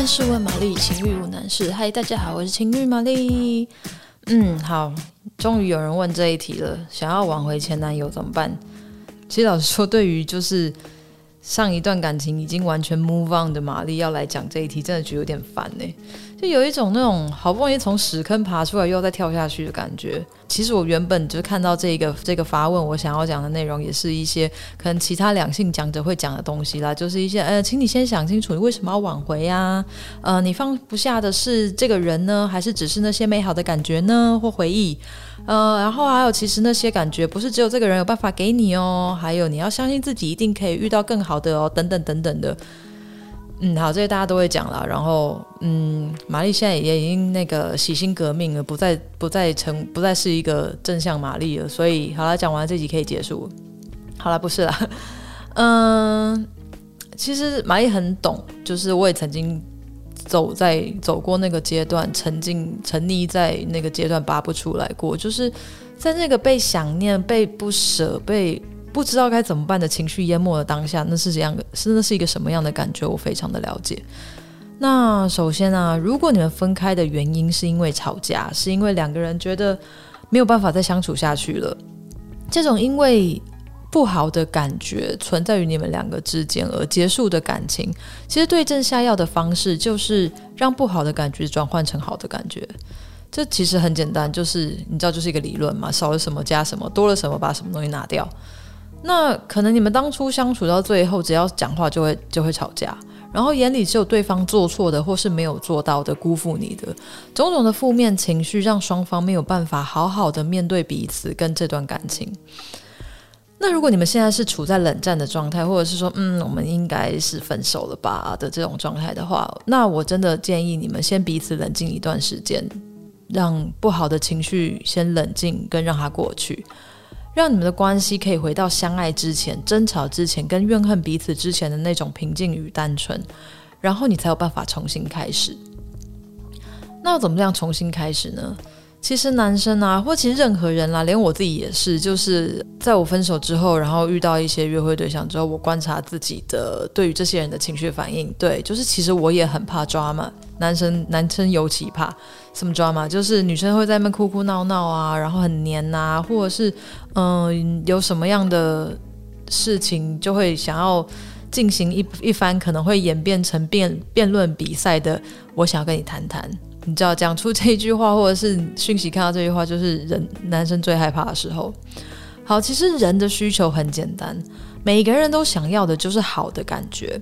万事问玛丽，情欲无难事。嗨，大家好，我是情欲玛丽。嗯，好，终于有人问这一题了，想要挽回前男友怎么办？其实老实说，对于就是上一段感情已经完全 move on 的玛丽要来讲这一题，真的觉得有点烦呢。就有一种那种好不容易从屎坑爬出来又要再跳下去的感觉。其实我原本就看到这个这个发问，我想要讲的内容也是一些可能其他两性讲者会讲的东西啦，就是一些呃，请你先想清楚你为什么要挽回呀、呃，你放不下的是这个人呢，还是只是那些美好的感觉呢，或回忆？呃，然后还有其实那些感觉不是只有这个人有办法给你哦，还有你要相信自己一定可以遇到更好的哦，等等等等的。嗯，好，这些大家都会讲了。然后，嗯，玛丽现在也已经那个洗心革命了，不再不再成不再是一个正向玛丽了。所以，好了，讲完这集可以结束。好了，不是啦，嗯，其实玛丽很懂，就是我也曾经走在走过那个阶段，沉浸沉溺在那个阶段拔不出来过，就是在那个被想念、被不舍、被。不知道该怎么办的情绪淹没了当下，那是这样的，是那是一个什么样的感觉？我非常的了解。那首先啊，如果你们分开的原因是因为吵架，是因为两个人觉得没有办法再相处下去了，这种因为不好的感觉存在于你们两个之间而结束的感情，其实对症下药的方式就是让不好的感觉转换成好的感觉。这其实很简单，就是你知道，就是一个理论嘛，少了什么加什么，多了什么把什么东西拿掉。那可能你们当初相处到最后，只要讲话就会就会吵架，然后眼里只有对方做错的或是没有做到的，辜负你的种种的负面情绪，让双方没有办法好好的面对彼此跟这段感情。那如果你们现在是处在冷战的状态，或者是说，嗯，我们应该是分手了吧的这种状态的话，那我真的建议你们先彼此冷静一段时间，让不好的情绪先冷静，跟让它过去。让你们的关系可以回到相爱之前、争吵之前、跟怨恨彼此之前的那种平静与单纯，然后你才有办法重新开始。那要怎么样重新开始呢？其实男生啊，或其实任何人啦，连我自己也是，就是在我分手之后，然后遇到一些约会对象之后，我观察自己的对于这些人的情绪反应。对，就是其实我也很怕 drama，男生男生尤其怕什么 drama，就是女生会在那边哭哭闹闹啊，然后很黏啊，或者是嗯、有什么样的事情就会想要进行一一番可能会演变成辩辩论比赛的，我想要跟你谈谈。你知道讲出这句话，或者是讯息看到这句话，就是人男生最害怕的时候。好，其实人的需求很简单，每个人都想要的就是好的感觉。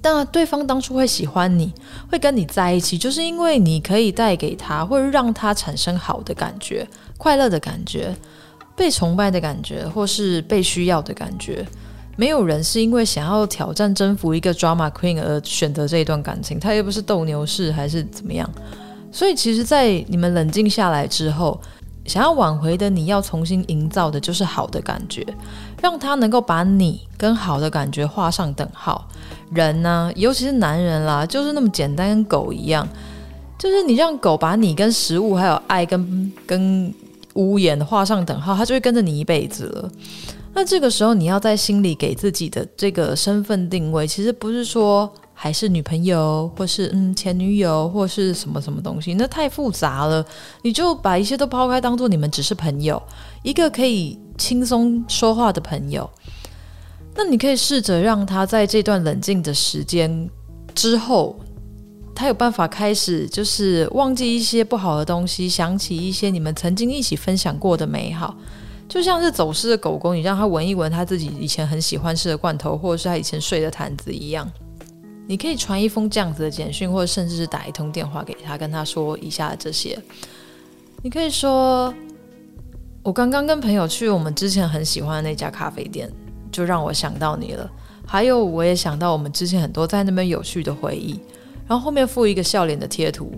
但对方当初会喜欢你，会跟你在一起，就是因为你可以带给他，或者让他产生好的感觉、快乐的感觉、被崇拜的感觉，或是被需要的感觉。没有人是因为想要挑战征服一个 drama queen 而选择这一段感情，他又不是斗牛士还是怎么样。所以其实，在你们冷静下来之后，想要挽回的你要重新营造的就是好的感觉，让他能够把你跟好的感觉画上等号。人呢，尤其是男人啦，就是那么简单，跟狗一样，就是你让狗把你跟食物还有爱跟跟屋檐画上等号，他就会跟着你一辈子了。那这个时候，你要在心里给自己的这个身份定位，其实不是说还是女朋友，或是嗯前女友，或是什么什么东西，那太复杂了。你就把一切都抛开，当做你们只是朋友，一个可以轻松说话的朋友。那你可以试着让他在这段冷静的时间之后，他有办法开始，就是忘记一些不好的东西，想起一些你们曾经一起分享过的美好。就像是走失的狗狗，你让他闻一闻他自己以前很喜欢吃的罐头，或者是他以前睡的毯子一样。你可以传一封这样子的简讯，或者甚至是打一通电话给他，跟他说以下这些。你可以说：“我刚刚跟朋友去我们之前很喜欢的那家咖啡店，就让我想到你了。还有，我也想到我们之前很多在那边有趣的回忆。”然后后面附一个笑脸的贴图。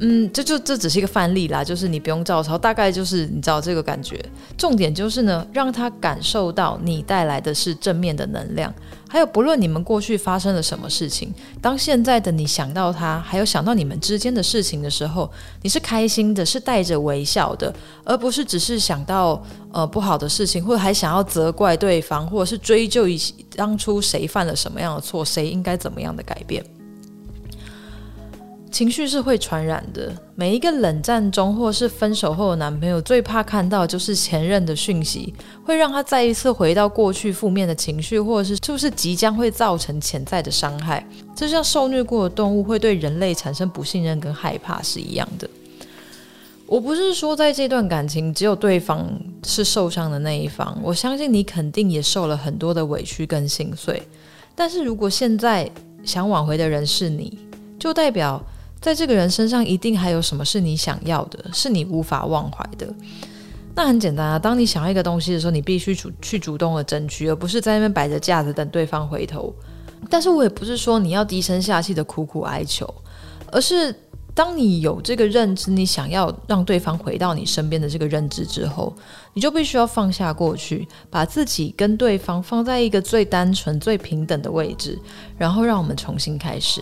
嗯，这就这只是一个范例啦，就是你不用照抄，大概就是你知道这个感觉。重点就是呢，让他感受到你带来的是正面的能量，还有不论你们过去发生了什么事情，当现在的你想到他，还有想到你们之间的事情的时候，你是开心的，是带着微笑的，而不是只是想到呃不好的事情，或者还想要责怪对方，或者是追究一当初谁犯了什么样的错，谁应该怎么样的改变。情绪是会传染的。每一个冷战中或是分手后的男朋友，最怕看到就是前任的讯息，会让他再一次回到过去负面的情绪，或者是是不是即将会造成潜在的伤害。就像受虐过的动物会对人类产生不信任跟害怕是一样的。我不是说在这段感情只有对方是受伤的那一方，我相信你肯定也受了很多的委屈跟心碎。但是如果现在想挽回的人是你，就代表在这个人身上一定还有什么是你想要的，是你无法忘怀的。那很简单啊，当你想要一个东西的时候，你必须主去主动的争取，而不是在那边摆着架子等对方回头。但是我也不是说你要低声下气的苦苦哀求，而是。当你有这个认知，你想要让对方回到你身边的这个认知之后，你就必须要放下过去，把自己跟对方放在一个最单纯、最平等的位置，然后让我们重新开始。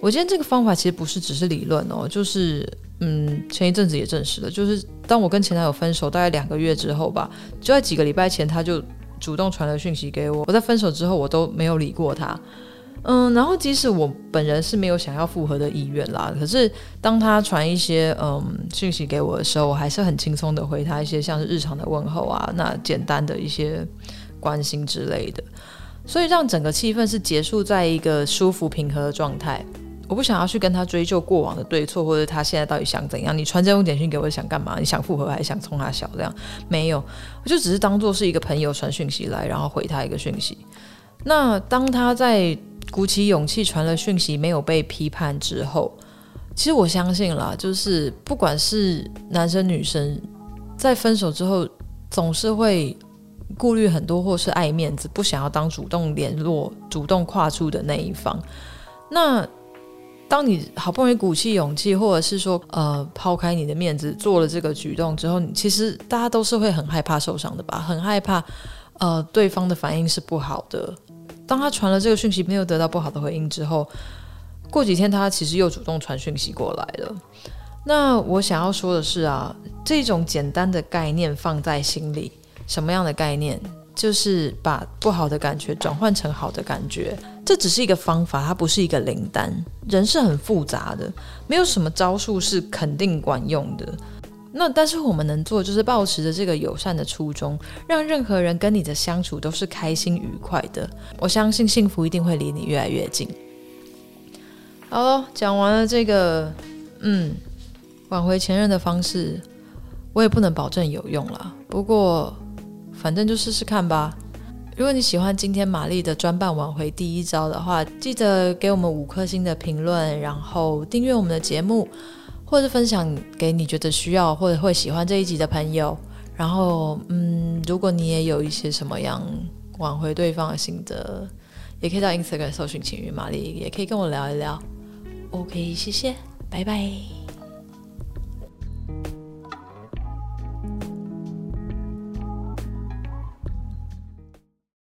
我今天这个方法其实不是只是理论哦，就是嗯，前一阵子也证实了，就是当我跟前男友分手大概两个月之后吧，就在几个礼拜前，他就主动传了讯息给我。我在分手之后，我都没有理过他。嗯，然后即使我本人是没有想要复合的意愿啦，可是当他传一些嗯讯息给我的时候，我还是很轻松的回他一些像是日常的问候啊，那简单的一些关心之类的，所以让整个气氛是结束在一个舒服平和的状态。我不想要去跟他追究过往的对错，或者他现在到底想怎样。你传这种简讯给我想干嘛？你想复合还是想冲他小这样？没有，我就只是当做是一个朋友传讯息来，然后回他一个讯息。那当他在。鼓起勇气传了讯息，没有被批判之后，其实我相信啦，就是不管是男生女生，在分手之后，总是会顾虑很多，或是爱面子，不想要当主动联络、主动跨出的那一方。那当你好不容易鼓起勇气，或者是说呃抛开你的面子做了这个举动之后，其实大家都是会很害怕受伤的吧？很害怕呃对方的反应是不好的。当他传了这个讯息没有得到不好的回应之后，过几天他其实又主动传讯息过来了。那我想要说的是啊，这种简单的概念放在心里，什么样的概念？就是把不好的感觉转换成好的感觉。这只是一个方法，它不是一个灵丹。人是很复杂的，没有什么招数是肯定管用的。那但是我们能做，就是保持着这个友善的初衷，让任何人跟你的相处都是开心愉快的。我相信幸福一定会离你越来越近。好了，讲完了这个，嗯，挽回前任的方式，我也不能保证有用了。不过，反正就试试看吧。如果你喜欢今天玛丽的专办挽回第一招的话，记得给我们五颗星的评论，然后订阅我们的节目。或者分享给你觉得需要或者会喜欢这一集的朋友，然后嗯，如果你也有一些什么样挽回对方的心得，也可以到 Instagram 搜寻情欲玛丽，也可以跟我聊一聊。OK，谢谢，拜拜。